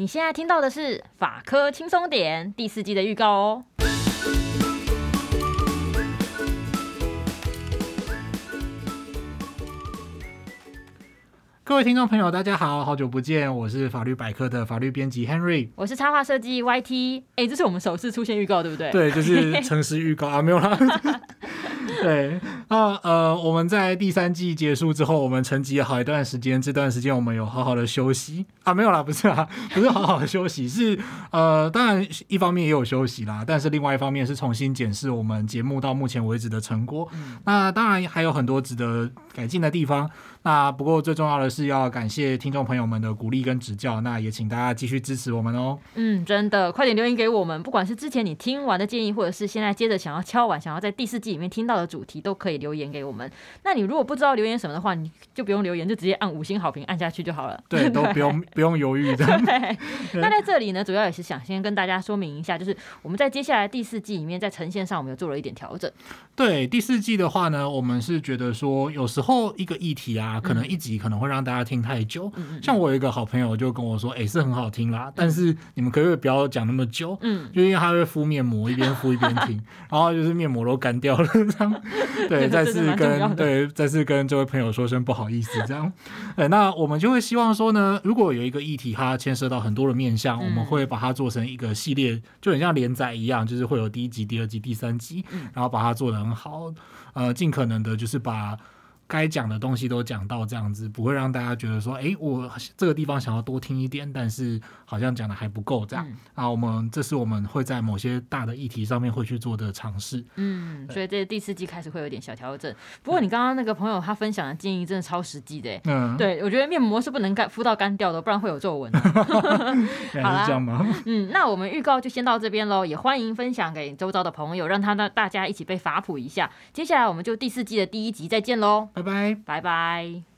你现在听到的是法科轻松点第四季的预告哦。各位听众朋友，大家好，好久不见，我是法律百科的法律编辑 Henry，我是插画设计 YT，哎，这是我们首次出现预告，对不对？对，就是 诚实预告啊，没有啦。对，那呃，我们在第三季结束之后，我们沉寂了好一段时间。这段时间我们有好好的休息啊，没有啦，不是啊，不是好好的休息，是呃，当然一方面也有休息啦，但是另外一方面是重新检视我们节目到目前为止的成果。嗯、那当然还有很多值得改进的地方。那不过最重要的是要感谢听众朋友们的鼓励跟指教，那也请大家继续支持我们哦。嗯，真的，快点留言给我们，不管是之前你听完的建议，或者是现在接着想要敲完，想要在第四季里面听到的主题，都可以留言给我们。那你如果不知道留言什么的话，你就不用留言，就直接按五星好评按下去就好了。对，都不用不用犹豫 的。对。那在这里呢，主要也是想先跟大家说明一下，就是我们在接下来第四季里面，在呈现上我们有做了一点调整。对，第四季的话呢，我们是觉得说，有时候一个议题啊，可能一集可能。会让大家听太久，像我有一个好朋友就跟我说：“哎、欸，是很好听啦，但是你们可不可以不要讲那么久？嗯，就因为他会敷面膜，一边敷一边听，然后就是面膜都干掉了，这样。对，再次跟对再次跟这位朋友说声不好意思，这样。对，那我们就会希望说呢，如果有一个议题，它牵涉到很多的面向，我们会把它做成一个系列，就很像连载一样，就是会有第一集、第二集、第三集，然后把它做得很好，呃，尽可能的就是把。该讲的东西都讲到这样子，不会让大家觉得说，哎、欸，我这个地方想要多听一点，但是好像讲的还不够这样。啊、嗯，我们这是我们会在某些大的议题上面会去做的尝试。嗯，所以这第四季开始会有点小调整。不过你刚刚那个朋友他分享的建议真的超实际的。嗯，对，我觉得面膜是不能干敷到干掉的，不然会有皱纹。好啦，这样吗？嗯，那我们预告就先到这边喽，也欢迎分享给周遭的朋友，让他大家一起被法普一下。接下来我们就第四季的第一集再见喽。拜拜，拜拜。